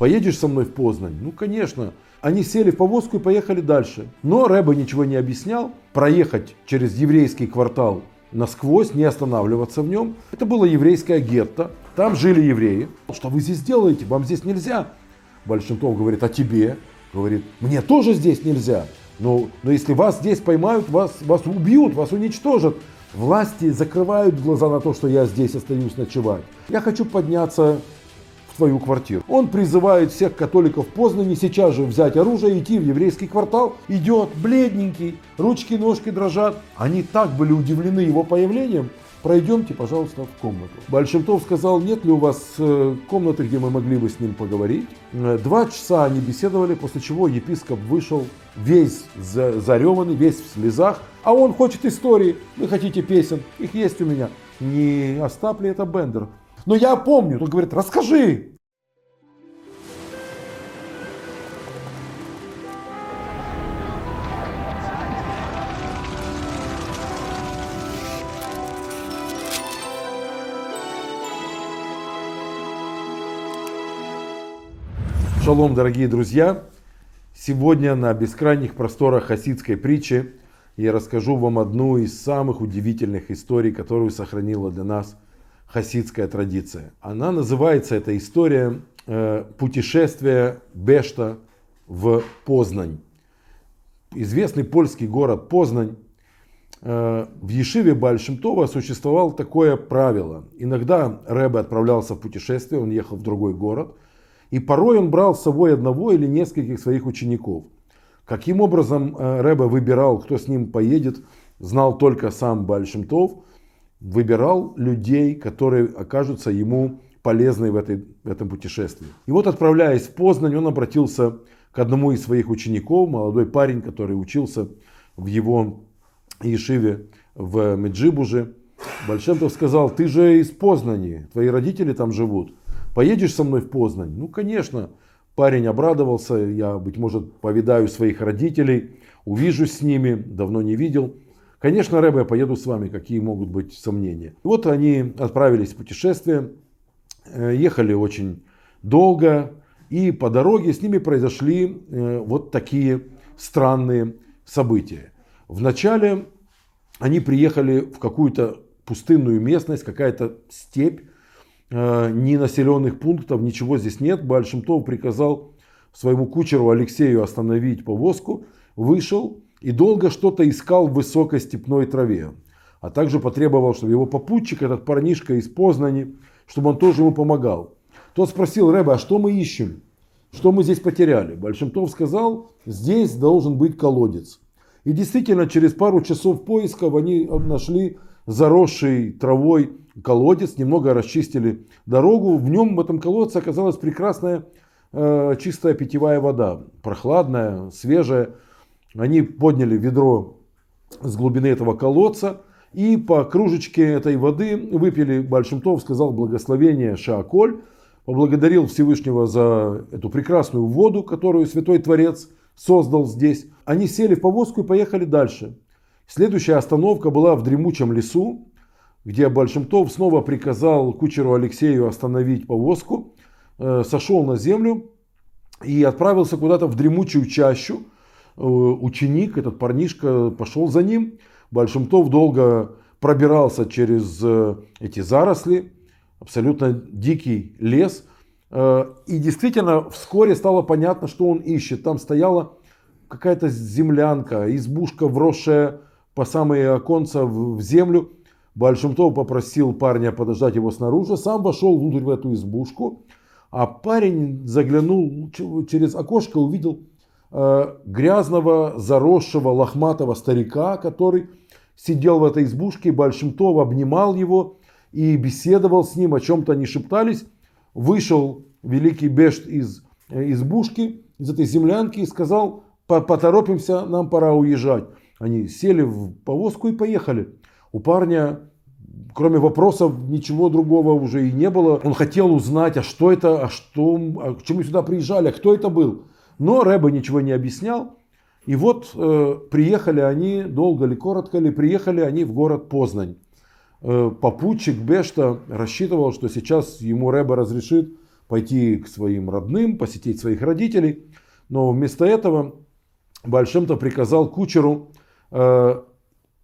поедешь со мной в Познань? Ну, конечно. Они сели в повозку и поехали дальше. Но Рэбе ничего не объяснял. Проехать через еврейский квартал насквозь, не останавливаться в нем. Это было еврейское гетто. Там жили евреи. Что вы здесь делаете? Вам здесь нельзя. Большинтов говорит, а тебе? Говорит, мне тоже здесь нельзя. Но, но если вас здесь поймают, вас, вас убьют, вас уничтожат. Власти закрывают глаза на то, что я здесь остаюсь ночевать. Я хочу подняться в твою квартиру. Он призывает всех католиков Познани сейчас же взять оружие и идти в еврейский квартал. Идет бледненький, ручки ножки дрожат. Они так были удивлены его появлением, пройдемте, пожалуйста, в комнату. Большимтов сказал, нет ли у вас э, комнаты, где мы могли бы с ним поговорить. Э, два часа они беседовали, после чего епископ вышел весь зареванный, весь в слезах. А он хочет истории, вы хотите песен, их есть у меня. Не Остап ли это Бендер? Но я помню, он говорит, расскажи. Шалом, дорогие друзья! Сегодня на бескрайних просторах хасидской притчи я расскажу вам одну из самых удивительных историй, которую сохранила для нас хасидская традиция. Она называется, эта история, э, «Путешествие Бешта в Познань». Известный польский город Познань. Э, в Ешиве Бальшемтова существовало такое правило. Иногда Рэбе отправлялся в путешествие, он ехал в другой город – и порой он брал с собой одного или нескольких своих учеников. Каким образом э, Рэбе выбирал, кто с ним поедет, знал только сам Бальшемтов. Выбирал людей, которые окажутся ему полезны в, этой, в этом путешествии. И вот отправляясь в Познань, он обратился к одному из своих учеников, молодой парень, который учился в его Ешиве в Меджибуже. Большемтов сказал, ты же из Познани, твои родители там живут. Поедешь со мной в Познань? Ну, конечно. Парень обрадовался. Я, быть может, повидаю своих родителей, увижусь с ними. Давно не видел. Конечно, Рэбе, я поеду с вами. Какие могут быть сомнения? И вот они отправились в путешествие. Э, ехали очень долго. И по дороге с ними произошли э, вот такие странные события. Вначале они приехали в какую-то пустынную местность, какая-то степь, Э, ни населенных пунктов, ничего здесь нет. Бальшемтов приказал своему кучеру Алексею остановить повозку, вышел и долго что-то искал в высокой степной траве. А также потребовал, чтобы его попутчик, этот парнишка из Познани, чтобы он тоже ему помогал. Тот спросил Рэба, а что мы ищем? Что мы здесь потеряли? Большимтов сказал, здесь должен быть колодец. И действительно, через пару часов поисков они нашли заросший травой колодец, немного расчистили дорогу. В нем, в этом колодце, оказалась прекрасная э, чистая питьевая вода, прохладная, свежая. Они подняли ведро с глубины этого колодца и по кружечке этой воды выпили. Большимтов сказал благословение Шааколь, поблагодарил Всевышнего за эту прекрасную воду, которую Святой Творец создал здесь. Они сели в повозку и поехали дальше. Следующая остановка была в дремучем лесу, где Большимтов снова приказал кучеру Алексею остановить повозку, э, сошел на землю и отправился куда-то в дремучую чащу. Э, ученик, этот парнишка, пошел за ним. Большимтов долго пробирался через э, эти заросли, абсолютно дикий лес. И действительно, вскоре стало понятно, что он ищет. Там стояла какая-то землянка, избушка, вросшая по самые оконца в землю. Большимтов попросил парня подождать его снаружи, сам вошел внутрь в эту избушку, а парень заглянул через окошко, увидел э, грязного, заросшего, лохматого старика, который сидел в этой избушке, Большимтов обнимал его и беседовал с ним, о чем-то они шептались. Вышел великий Бешт из э, избушки, из этой землянки и сказал, поторопимся, нам пора уезжать. Они сели в повозку и поехали. У парня, кроме вопросов, ничего другого уже и не было. Он хотел узнать, а что это, а что, а к чему сюда приезжали, а кто это был. Но Рэба ничего не объяснял. И вот э, приехали они, долго ли, коротко ли, приехали они в город Познань. Э, попутчик Бешта рассчитывал, что сейчас ему Рэба разрешит пойти к своим родным, посетить своих родителей. Но вместо этого Большим-то приказал кучеру э,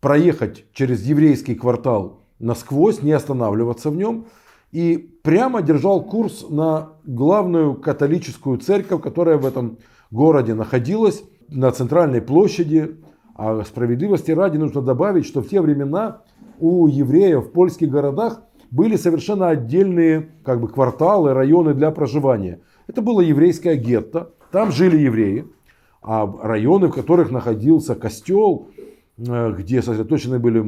проехать через еврейский квартал насквозь, не останавливаться в нем. И прямо держал курс на главную католическую церковь, которая в этом городе находилась, на центральной площади. А справедливости ради нужно добавить, что в те времена у евреев в польских городах были совершенно отдельные как бы, кварталы, районы для проживания. Это было еврейское гетто, там жили евреи, а районы, в которых находился костел, э, где сосредоточены были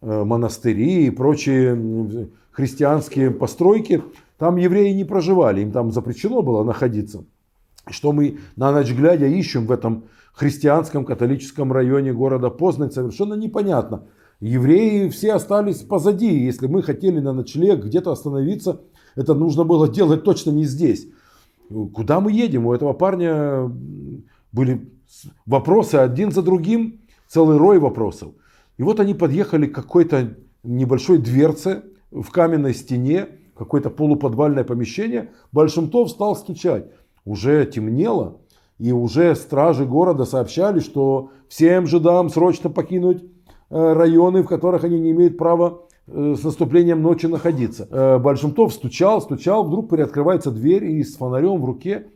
монастыри и прочие христианские постройки, там евреи не проживали, им там запрещено было находиться. Что мы на ночь глядя ищем в этом христианском католическом районе города Познань, совершенно непонятно. Евреи все остались позади. Если мы хотели на ночлег где-то остановиться, это нужно было делать точно не здесь. Куда мы едем? У этого парня были вопросы один за другим, целый рой вопросов. И вот они подъехали к какой-то небольшой дверце в каменной стене, какое-то полуподвальное помещение. Большимтов стал стучать. Уже темнело, и уже стражи города сообщали, что всем жидам срочно покинуть э, районы, в которых они не имеют права э, с наступлением ночи находиться. Э, Большимтов стучал, стучал, вдруг приоткрывается дверь, и с фонарем в руке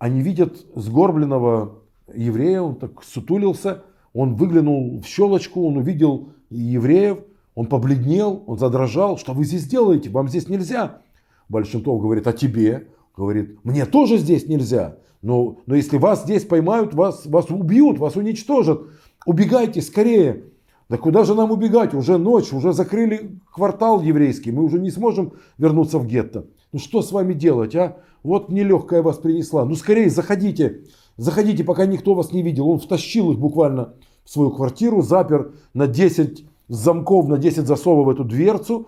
они видят сгорбленного еврея, он так сутулился, он выглянул в щелочку, он увидел евреев, он побледнел, он задрожал. Что вы здесь делаете? Вам здесь нельзя. Большинтов говорит, а тебе? Говорит, мне тоже здесь нельзя. Но, но если вас здесь поймают, вас, вас убьют, вас уничтожат. Убегайте скорее. Да куда же нам убегать? Уже ночь, уже закрыли квартал еврейский. Мы уже не сможем вернуться в гетто. Ну что с вами делать, а? Вот нелегкая вас принесла. Ну скорее заходите. Заходите, пока никто вас не видел. Он втащил их буквально в свою квартиру, запер на 10 замков, на 10 засовов эту дверцу.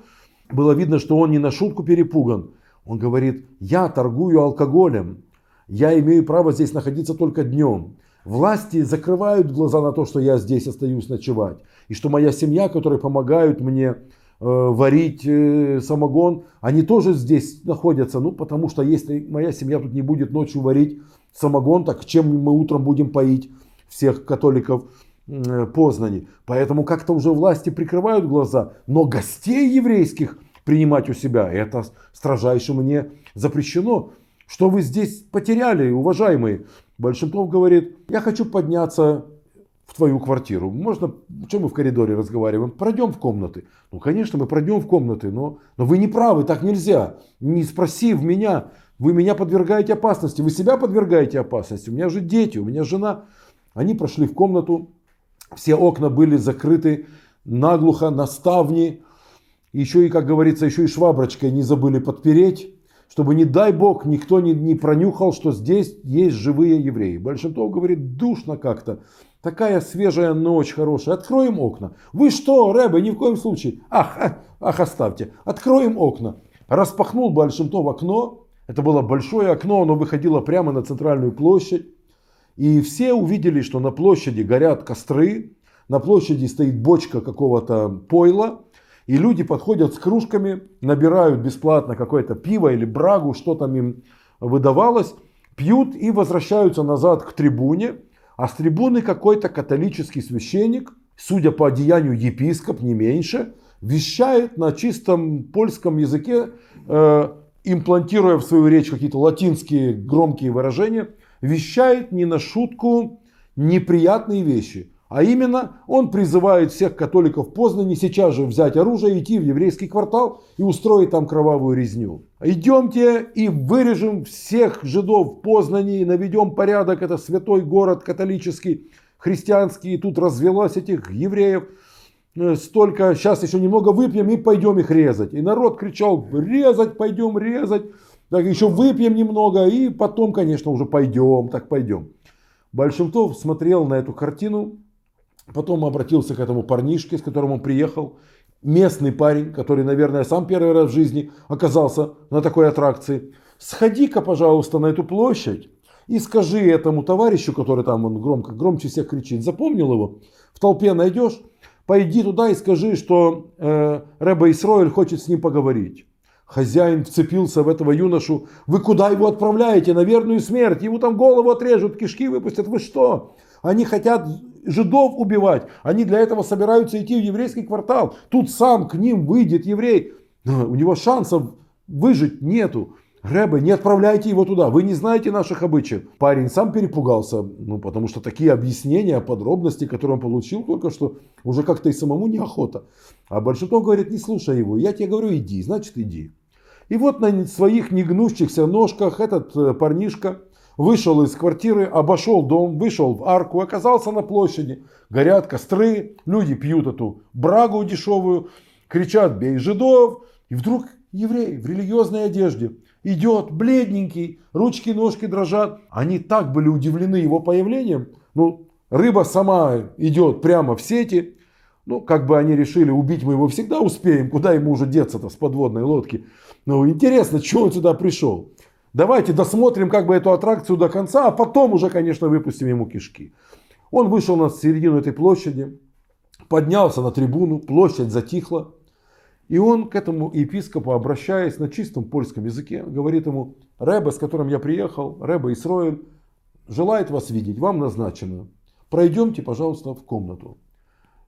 Было видно, что он не на шутку перепуган. Он говорит, я торгую алкоголем. Я имею право здесь находиться только днем. Власти закрывают глаза на то, что я здесь остаюсь ночевать. И что моя семья, которые помогают мне э, варить э, самогон, они тоже здесь находятся. Ну, потому что если моя семья тут не будет ночью варить самогон, так чем мы утром будем поить всех католиков э, Познани. Поэтому как-то уже власти прикрывают глаза. Но гостей еврейских принимать у себя, это строжайше мне запрещено. Что вы здесь потеряли, уважаемые? Большинков говорит, я хочу подняться в твою квартиру. Можно, что мы в коридоре разговариваем? Пройдем в комнаты. Ну, конечно, мы пройдем в комнаты, но, но вы не правы, так нельзя. Не спросив меня, вы меня подвергаете опасности, вы себя подвергаете опасности. У меня же дети, у меня жена. Они прошли в комнату, все окна были закрыты наглухо, на ставни. Еще и, как говорится, еще и шваброчкой не забыли подпереть, чтобы, не дай бог, никто не, не пронюхал, что здесь есть живые евреи. Большинство говорит, душно как-то. Такая свежая ночь хорошая. Откроем окна. Вы что, Рэбе, ни в коем случае. Ах, ах, оставьте. Откроем окна. Распахнул Большинтов окно. Это было большое окно, оно выходило прямо на центральную площадь. И все увидели, что на площади горят костры. На площади стоит бочка какого-то пойла. И люди подходят с кружками, набирают бесплатно какое-то пиво или брагу, что там им выдавалось, пьют и возвращаются назад к трибуне. А с трибуны какой-то католический священник, судя по одеянию епископ, не меньше, вещает на чистом польском языке, э, имплантируя в свою речь какие-то латинские громкие выражения, вещает не на шутку неприятные вещи. А именно, он призывает всех католиков Познани сейчас же взять оружие, идти в еврейский квартал и устроить там кровавую резню. Идемте и вырежем всех жидов в Познани, наведем порядок. Это святой город католический, христианский. И тут развелась этих евреев столько. Сейчас еще немного выпьем и пойдем их резать. И народ кричал, резать, пойдем резать. Так еще выпьем немного и потом, конечно, уже пойдем, так пойдем. Большимтов смотрел на эту картину Потом обратился к этому парнишке, с которым он приехал. Местный парень, который, наверное, сам первый раз в жизни оказался на такой аттракции. Сходи-ка, пожалуйста, на эту площадь и скажи этому товарищу, который там он громко, громче всех кричит, запомнил его, в толпе найдешь, пойди туда и скажи, что э, Рэба Исроэль хочет с ним поговорить. Хозяин вцепился в этого юношу. Вы куда его отправляете? На верную смерть. Ему там голову отрежут, кишки выпустят. Вы что? Они хотят жидов убивать. Они для этого собираются идти в еврейский квартал. Тут сам к ним выйдет еврей. У него шансов выжить нету. Рэбе, не отправляйте его туда, вы не знаете наших обычаев. Парень сам перепугался, ну, потому что такие объяснения, подробности, которые он получил только что, уже как-то и самому неохота. А Большинов говорит, не слушай его, я тебе говорю, иди, значит иди. И вот на своих негнущихся ножках этот э, парнишка вышел из квартиры, обошел дом, вышел в арку, оказался на площади. Горят костры, люди пьют эту брагу дешевую, кричат «бей жидов!» И вдруг еврей в религиозной одежде идет, бледненький, ручки-ножки дрожат. Они так были удивлены его появлением. Ну, рыба сама идет прямо в сети. Ну, как бы они решили, убить мы его всегда успеем. Куда ему уже деться-то с подводной лодки? Ну, интересно, что он сюда пришел. Давайте досмотрим как бы эту аттракцию до конца, а потом уже, конечно, выпустим ему кишки. Он вышел на середину этой площади, поднялся на трибуну, площадь затихла. И он к этому епископу, обращаясь на чистом польском языке, говорит ему, Рэбе, с которым я приехал, Рэбе Исроэль, желает вас видеть, вам назначено. Пройдемте, пожалуйста, в комнату.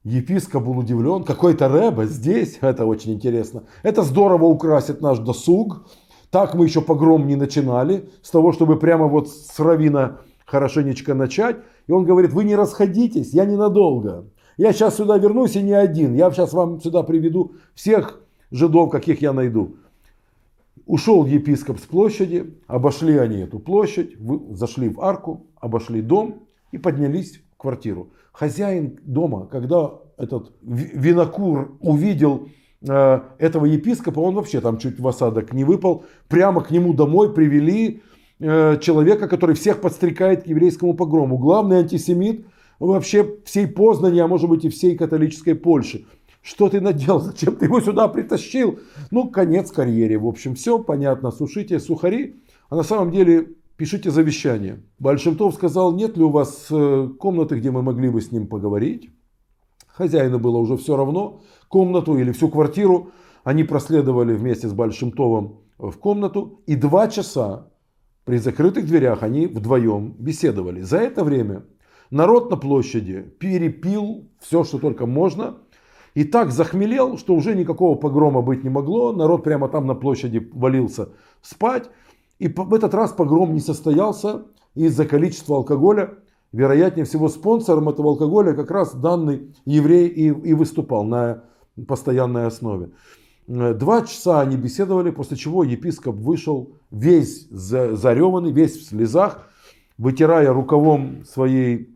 Епископ был удивлен, какой-то Рэбе здесь, это очень интересно. Это здорово украсит наш досуг. Так мы еще погром не начинали, с того, чтобы прямо вот с равина хорошенечко начать. И он говорит, вы не расходитесь, я ненадолго. Я сейчас сюда вернусь и не один. Я сейчас вам сюда приведу всех жидов, каких я найду. Ушел епископ с площади, обошли они эту площадь, зашли в арку, обошли дом и поднялись в квартиру. Хозяин дома, когда этот винокур увидел э, этого епископа, он вообще там чуть в осадок не выпал, прямо к нему домой привели э, человека, который всех подстрекает к еврейскому погрому. Главный антисемит, вообще всей Познани, а может быть и всей католической Польши. Что ты наделал? Зачем ты его сюда притащил? Ну, конец карьере. В общем, все понятно. Сушите сухари. А на самом деле пишите завещание. Большимтов сказал, нет ли у вас э, комнаты, где мы могли бы с ним поговорить. Хозяину было уже все равно. Комнату или всю квартиру они проследовали вместе с Большимтовым в комнату. И два часа при закрытых дверях они вдвоем беседовали. За это время Народ на площади перепил все, что только можно. И так захмелел, что уже никакого погрома быть не могло. Народ прямо там на площади валился спать. И в этот раз погром не состоялся из-за количества алкоголя. Вероятнее всего спонсором этого алкоголя как раз данный еврей и, и выступал на постоянной основе. Два часа они беседовали, после чего епископ вышел весь зареванный, весь в слезах, вытирая рукавом своей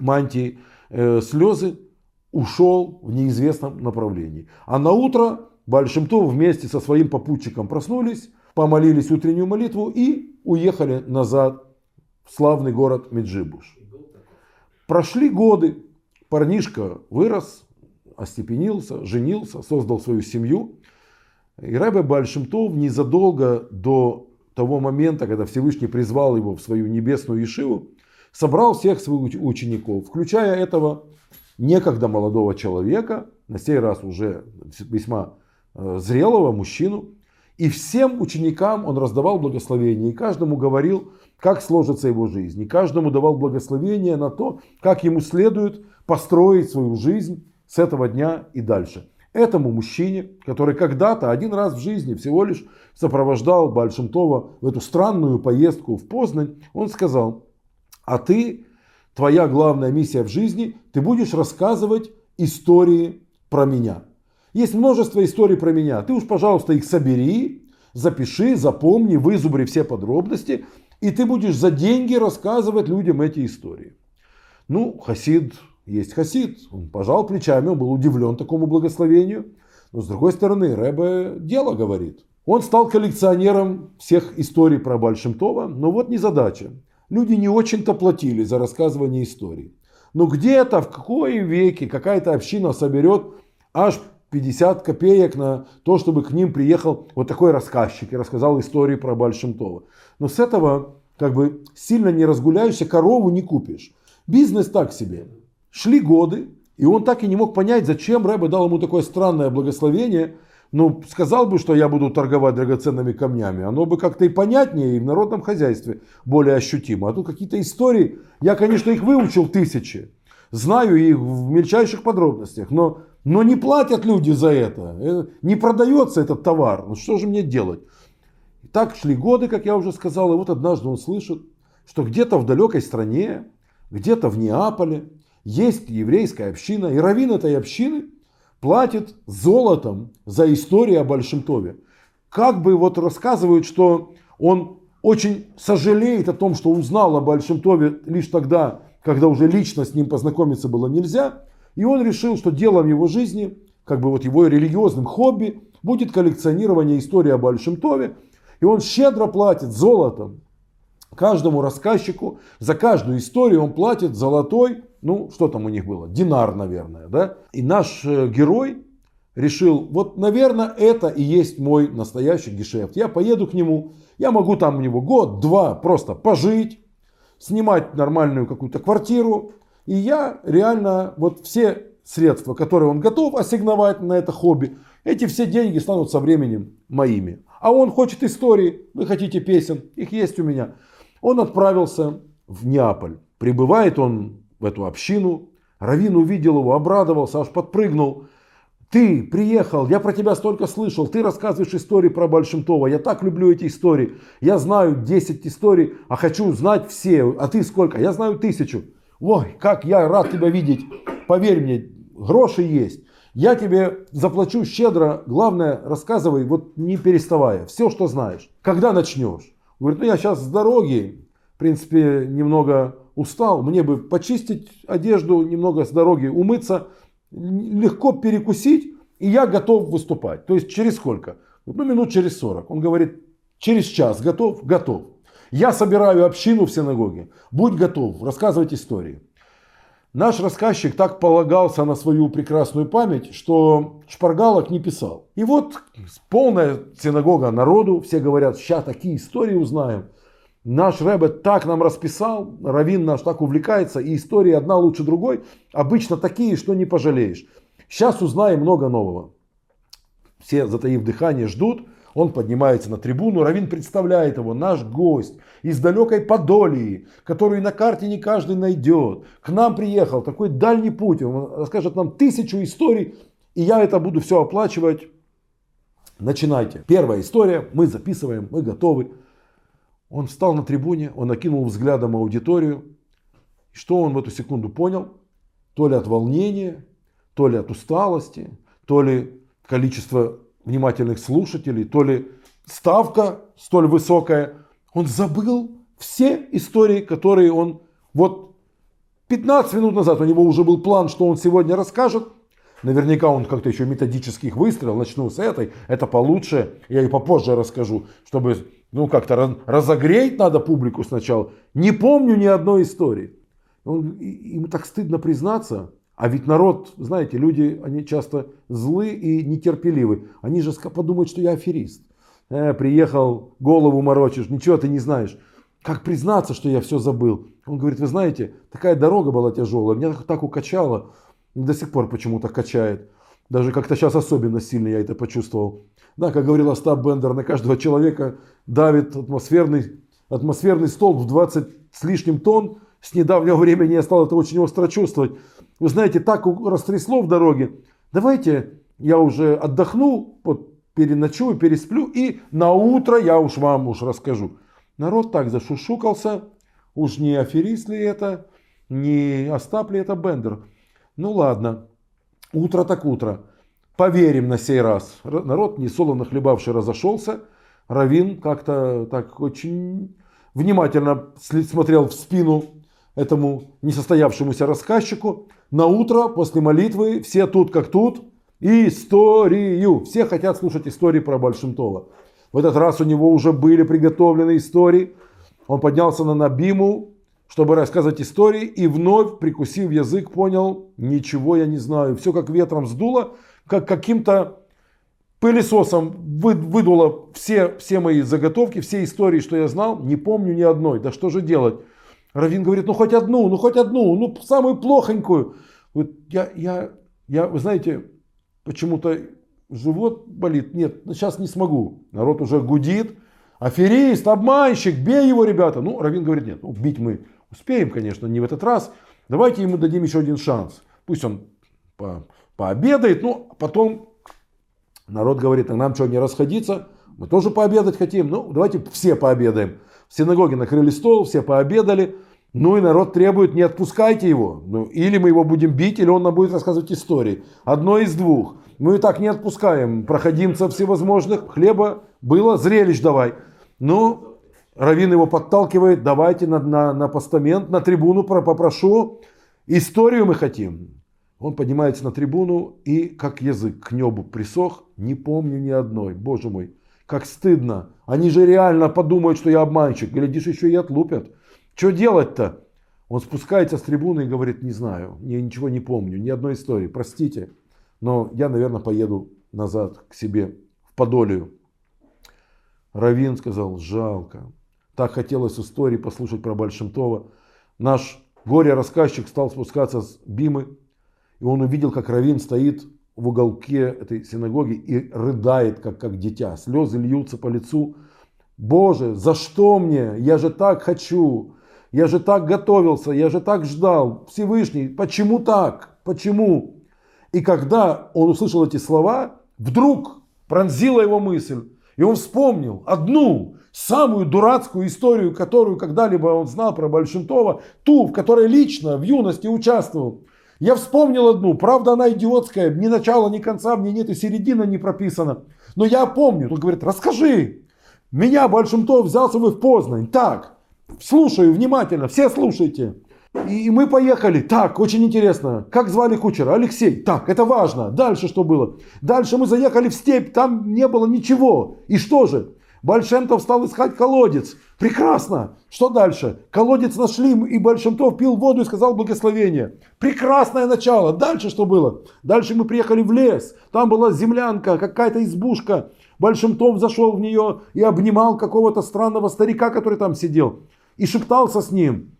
мантии э, слезы, ушел в неизвестном направлении. А на утро Бальшемтов вместе со своим попутчиком проснулись, помолились утреннюю молитву и уехали назад в славный город Меджибуш. Прошли годы, парнишка вырос, остепенился, женился, создал свою семью. И Рэбе Бальшемтов незадолго до того момента, когда Всевышний призвал его в свою небесную Ешиву, собрал всех своих учеников, включая этого некогда молодого человека, на сей раз уже весьма э, зрелого мужчину. И всем ученикам он раздавал благословение, и каждому говорил, как сложится его жизнь. И каждому давал благословение на то, как ему следует построить свою жизнь с этого дня и дальше. Этому мужчине, который когда-то один раз в жизни всего лишь сопровождал Большимтова в эту странную поездку в Познань, он сказал, а ты, твоя главная миссия в жизни, ты будешь рассказывать истории про меня. Есть множество историй про меня. Ты уж, пожалуйста, их собери, запиши, запомни, вызубри все подробности, и ты будешь за деньги рассказывать людям эти истории. Ну, Хасид есть Хасид. Он пожал плечами, он был удивлен такому благословению. Но с другой стороны, Рэбе дело говорит. Он стал коллекционером всех историй про Большимтова, но вот не задача люди не очень-то платили за рассказывание истории. Но где-то, в какой веке какая-то община соберет аж 50 копеек на то, чтобы к ним приехал вот такой рассказчик и рассказал истории про Большимтова. Но с этого как бы сильно не разгуляешься, корову не купишь. Бизнес так себе. Шли годы, и он так и не мог понять, зачем Рэбе дал ему такое странное благословение, ну, сказал бы, что я буду торговать драгоценными камнями, оно бы как-то и понятнее, и в народном хозяйстве более ощутимо. А тут какие-то истории, я, конечно, их выучил тысячи, знаю их в мельчайших подробностях, но, но не платят люди за это, э, не продается этот товар, ну что же мне делать? Так шли годы, как я уже сказал, и вот однажды он слышит, что где-то в далекой стране, где-то в Неаполе есть еврейская община, и раввин этой общины – платит золотом за историю о Большом Тове. Как бы вот рассказывают, что он очень сожалеет о том, что узнал о Большом Тове лишь тогда, когда уже лично с ним познакомиться было нельзя. И он решил, что делом его жизни, как бы вот его религиозным хобби, будет коллекционирование истории о Большом Тове. И он щедро платит золотом каждому рассказчику. За каждую историю он платит золотой ну, что там у них было? Динар, наверное, да? И наш э, герой решил, вот, наверное, это и есть мой настоящий гешефт. Я поеду к нему, я могу там у него год-два просто пожить, снимать нормальную какую-то квартиру. И я реально, вот все средства, которые он готов ассигновать на это хобби, эти все деньги станут со временем моими. А он хочет истории, вы хотите песен, их есть у меня. Он отправился в Неаполь. Прибывает он в эту общину. Равин увидел его, обрадовался, аж подпрыгнул. Ты приехал, я про тебя столько слышал, ты рассказываешь истории про Большимтова, я так люблю эти истории. Я знаю 10 историй, а хочу знать все. А ты сколько? Я знаю тысячу. Ой, как я рад тебя видеть. Поверь мне, гроши есть. Я тебе заплачу щедро. Главное, рассказывай, вот не переставая, все, что знаешь. Когда начнешь? Говорит, ну я сейчас с дороги, в принципе, немного устал, мне бы почистить одежду, немного с дороги умыться, легко перекусить, и я готов выступать. То есть через сколько? Ну, минут через 40. Он говорит, через час готов? Готов. Я собираю общину в синагоге. Будь готов, рассказывать истории. Наш рассказчик так полагался на свою прекрасную память, что шпаргалок не писал. И вот полная синагога народу, все говорят, сейчас такие истории узнаем. Наш Рэбе так нам расписал, Равин наш так увлекается, и истории одна лучше другой, обычно такие, что не пожалеешь. Сейчас узнаем много нового. Все, затаив дыхание, ждут. Он поднимается на трибуну, Равин представляет его, наш гость из далекой Подолии, которую на карте не каждый найдет. К нам приехал, такой дальний путь, он расскажет нам тысячу историй, и я это буду все оплачивать. Начинайте. Первая история, мы записываем, мы готовы. Он встал на трибуне, он окинул взглядом аудиторию. Что он в эту секунду понял? То ли от волнения, то ли от усталости, то ли количество внимательных слушателей, то ли ставка столь высокая. Он забыл все истории, которые он вот 15 минут назад у него уже был план, что он сегодня расскажет. Наверняка он как-то еще методически их выстроил. Начну с этой, это получше. Я и попозже расскажу, чтобы ну как-то разогреть надо публику сначала. Не помню ни одной истории. Он, ему так стыдно признаться. А ведь народ, знаете, люди, они часто злы и нетерпеливы. Они же подумают, что я аферист. Э, приехал, голову морочишь, ничего ты не знаешь. Как признаться, что я все забыл? Он говорит, вы знаете, такая дорога была тяжелая, меня так укачало, до сих пор почему-то качает. Даже как-то сейчас особенно сильно я это почувствовал. Да, как говорил Остап Бендер, на каждого человека давит атмосферный, атмосферный столб в 20 с лишним тонн. С недавнего времени я стал это очень остро чувствовать. Вы знаете, так растрясло в дороге. Давайте я уже отдохну, вот, переночую, пересплю, и на утро я уж вам уж расскажу. Народ так зашушукался, уж не аферист ли это, не Остап ли это Бендер. Ну ладно, утро так утро. Поверим на сей раз. Народ, не солоно хлебавший, разошелся. Равин как-то так очень внимательно смотрел в спину этому несостоявшемуся рассказчику. На утро после молитвы все тут как тут. Историю. Все хотят слушать истории про Большинтова. В этот раз у него уже были приготовлены истории. Он поднялся на Набиму, чтобы рассказать истории, и вновь, прикусив язык, понял, ничего я не знаю. Все как ветром сдуло, как каким-то пылесосом выдуло все, все мои заготовки, все истории, что я знал, не помню ни одной. Да что же делать? Равин говорит, ну хоть одну, ну хоть одну, ну самую плохонькую. Вот я, я, я, вы знаете, почему-то живот болит. Нет, сейчас не смогу. Народ уже гудит. Аферист, обманщик, бей его, ребята. Ну, Равин говорит, нет, ну, бить мы успеем, конечно, не в этот раз. Давайте ему дадим еще один шанс. Пусть он по, пообедает, ну, потом народ говорит, а нам что, не расходиться? Мы тоже пообедать хотим. Ну, давайте все пообедаем. В синагоге накрыли стол, все пообедали. Ну и народ требует, не отпускайте его. Ну, или мы его будем бить, или он нам будет рассказывать истории. Одно из двух. Мы и так не отпускаем проходимцев всевозможных. Хлеба было, зрелищ давай. Ну, Равин его подталкивает, давайте на, на, на постамент, на трибуну попрошу. Историю мы хотим. Он поднимается на трибуну и как язык к небу присох, не помню ни одной. Боже мой, как стыдно. Они же реально подумают, что я обманщик. Глядишь, еще и отлупят. Что делать-то? Он спускается с трибуны и говорит, не знаю, я ничего не помню, ни одной истории, простите. Но я, наверное, поеду назад к себе в Подолию. Равин сказал, жалко. Так хотелось истории послушать про Большимтова. Наш горе-рассказчик стал спускаться с Бимы, и он увидел, как Равин стоит в уголке этой синагоги и рыдает, как, как дитя. Слезы льются по лицу. Боже, за что мне? Я же так хочу. Я же так готовился. Я же так ждал. Всевышний, почему так? Почему? И когда он услышал эти слова, вдруг пронзила его мысль. И он вспомнил одну самую дурацкую историю, которую когда-либо он знал про Большинтова, ту, в которой лично в юности участвовал. Я вспомнил одну, правда она идиотская, ни начала, ни конца, мне нет и середина не прописана. Но я помню, он говорит, расскажи, меня Большинтов взял с собой в Познань. Так, слушаю внимательно, все слушайте. И мы поехали. Так, очень интересно. Как звали кучера? Алексей. Так, это важно. Дальше что было? Дальше мы заехали в степь, там не было ничего. И что же? Большемтов стал искать колодец. Прекрасно. Что дальше? Колодец нашли, и Большемтов пил воду и сказал благословение. Прекрасное начало. Дальше что было? Дальше мы приехали в лес. Там была землянка, какая-то избушка. Большемтов зашел в нее и обнимал какого-то странного старика, который там сидел. И шептался с ним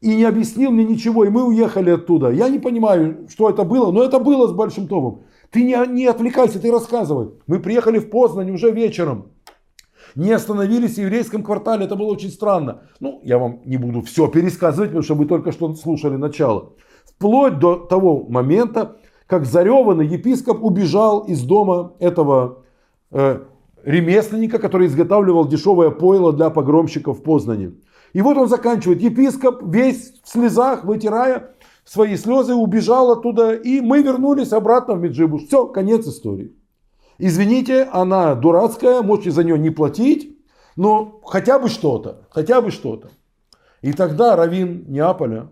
и не объяснил мне ничего, и мы уехали оттуда. Я не понимаю, что это было, но это было с Большим Томом. Ты не, не отвлекайся, ты рассказывай. Мы приехали в Познань уже вечером. Не остановились в еврейском квартале, это было очень странно. Ну, я вам не буду все пересказывать, потому что вы только что слушали начало. Вплоть до того момента, как зареванный епископ убежал из дома этого э, ремесленника, который изготавливал дешевое пойло для погромщиков в Познане. И вот он заканчивает. Епископ весь в слезах, вытирая свои слезы, убежал оттуда. И мы вернулись обратно в Меджибуш. Все, конец истории. Извините, она дурацкая, можете за нее не платить, но хотя бы что-то, хотя бы что-то. И тогда Равин Неаполя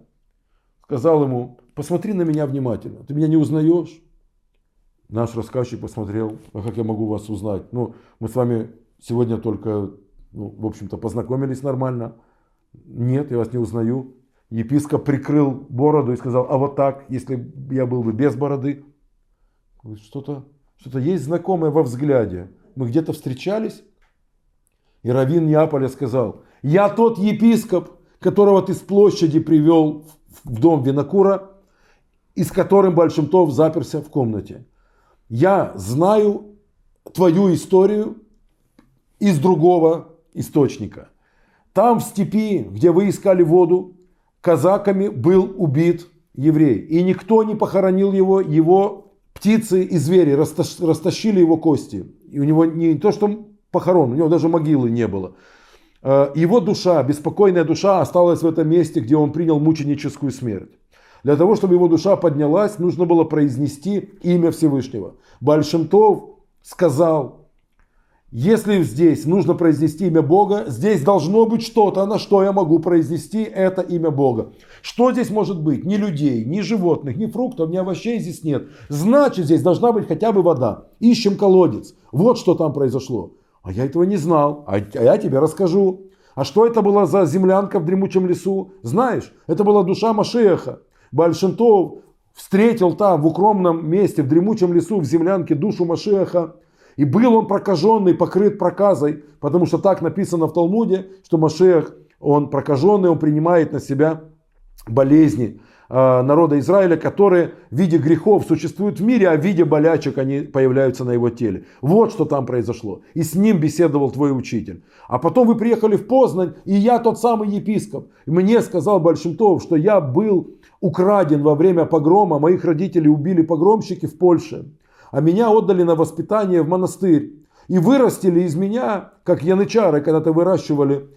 сказал ему, посмотри на меня внимательно, ты меня не узнаешь? Наш рассказчик посмотрел, а как я могу вас узнать? Ну, мы с вами сегодня только, ну, в общем-то, познакомились нормально. Нет, я вас не узнаю. Епископ прикрыл бороду и сказал, а вот так, если я был бы без бороды. Что-то что есть знакомое во взгляде. Мы где-то встречались. И Равин Неаполя сказал, я тот епископ, которого ты с площади привел в дом Винокура, и с которым Большимтов заперся в комнате. Я знаю твою историю из другого источника. Там в степи, где вы искали воду, казаками был убит еврей. И никто не похоронил его, его птицы и звери растащили его кости. И у него не то, что похорон, у него даже могилы не было. Э, его душа, беспокойная душа осталась в этом месте, где он принял мученическую смерть. Для того, чтобы его душа поднялась, нужно было произнести имя Всевышнего. Большимтов сказал, если здесь нужно произнести имя Бога, здесь должно быть что-то, на что я могу произнести это имя Бога. Что здесь может быть? Ни людей, ни животных, ни фруктов, ни овощей здесь нет. Значит, здесь должна быть хотя бы вода. Ищем колодец. Вот что там произошло. А я этого не знал. А я тебе расскажу. А что это была за землянка в дремучем лесу? Знаешь, это была душа Машеха. Большинтов встретил там в укромном месте, в дремучем лесу, в землянке душу Машеха. И был он прокаженный, покрыт проказой, потому что так написано в Талмуде, что Машех, он прокаженный, он принимает на себя болезни э, народа Израиля, которые в виде грехов существуют в мире, а в виде болячек они появляются на его теле. Вот что там произошло. И с ним беседовал твой учитель. А потом вы приехали в Познань, и я тот самый епископ. Мне сказал Большимтов, что я был украден во время погрома, моих родителей убили погромщики в Польше, а меня отдали на воспитание в монастырь. И вырастили из меня, как янычары когда-то выращивали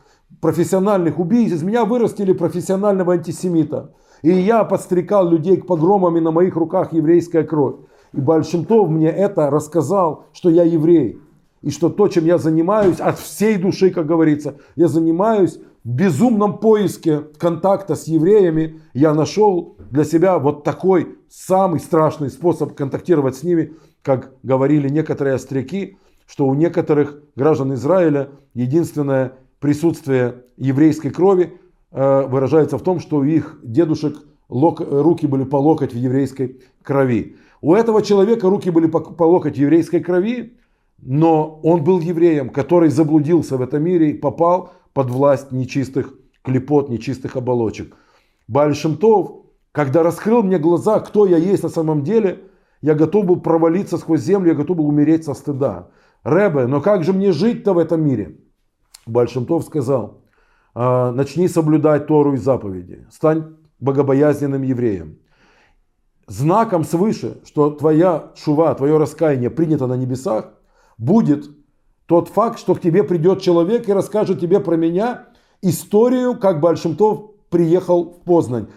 профессиональных убийц, из меня вырастили профессионального антисемита. И я подстрекал людей к погромам, и на моих руках еврейская кровь. И Большимтов мне это рассказал, что я еврей. И что то, чем я занимаюсь, от всей души, как говорится, я занимаюсь в безумном поиске контакта с евреями. Я нашел для себя вот такой самый страшный способ контактировать с ними, как говорили некоторые остряки, что у некоторых граждан Израиля единственное присутствие еврейской крови э, выражается в том, что у их дедушек руки были по локоть в еврейской крови. У этого человека руки были по локоть в еврейской крови, но он был евреем, который заблудился в этом мире и попал под власть нечистых клепот, нечистых оболочек. Бальшемтов, когда раскрыл мне глаза, кто я есть на самом деле, я готов был провалиться сквозь землю, я готов был умереть со стыда. Рэбе, но как же мне жить-то в этом мире? Большимтов сказал, «А, начни соблюдать Тору и заповеди, стань богобоязненным евреем. Знаком свыше, что твоя шува, твое раскаяние принято на небесах, будет тот факт, что к тебе придет человек и расскажет тебе про меня историю, как Большимтов приехал в Познань.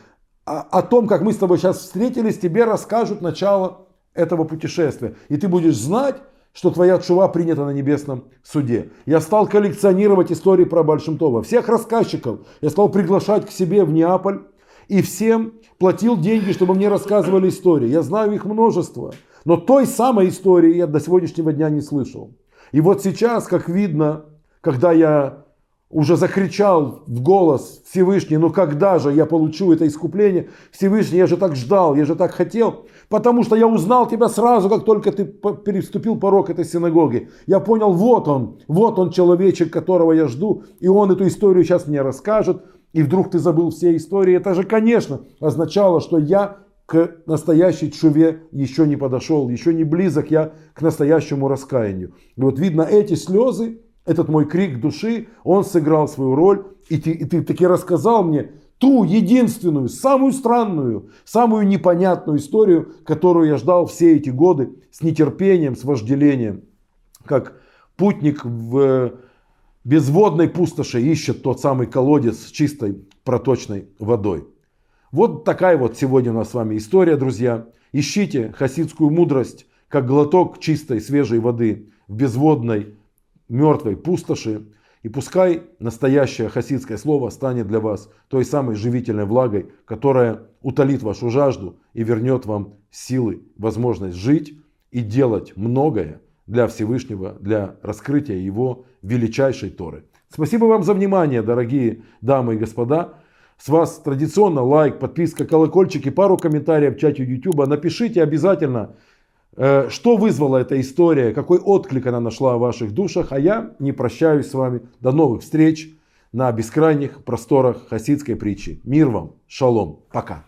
О, о том, как мы с тобой сейчас встретились, тебе расскажут начало этого путешествия. И ты будешь знать, что твоя чува принята на небесном суде. Я стал коллекционировать истории про Большимтова. Всех рассказчиков я стал приглашать к себе в Неаполь. И всем платил деньги, чтобы мне рассказывали истории. Я знаю их множество. Но той самой истории я до сегодняшнего дня не слышал. И вот сейчас, как видно, когда я уже закричал в голос Всевышний, ну когда же я получу это искупление? Всевышний, я же так ждал, я же так хотел, потому что я узнал тебя сразу, как только ты переступил порог этой синагоги. Я понял, вот он, вот он человечек, которого я жду, и он эту историю сейчас мне расскажет, и вдруг ты забыл все истории. Это же, конечно, означало, что я к настоящей чуве еще не подошел, еще не близок я к настоящему раскаянию. И вот видно эти слезы, этот мой крик души, он сыграл свою роль. И ты, и ты таки рассказал мне ту единственную, самую странную, самую непонятную историю, которую я ждал все эти годы с нетерпением, с вожделением. Как путник в безводной пустоши ищет тот самый колодец с чистой проточной водой. Вот такая вот сегодня у нас с вами история, друзья. Ищите хасидскую мудрость, как глоток чистой свежей воды в безводной мертвой пустоши. И пускай настоящее хасидское слово станет для вас той самой живительной влагой, которая утолит вашу жажду и вернет вам силы, возможность жить и делать многое для Всевышнего, для раскрытия Его величайшей Торы. Спасибо вам за внимание, дорогие дамы и господа. С вас традиционно лайк, подписка, колокольчик и пару комментариев в чате YouTube. Напишите обязательно, Э, что вызвала эта история, какой отклик она нашла в ваших душах. А я не прощаюсь с вами. До новых встреч на бескрайних просторах хасидской притчи. Мир вам, шалом, пока.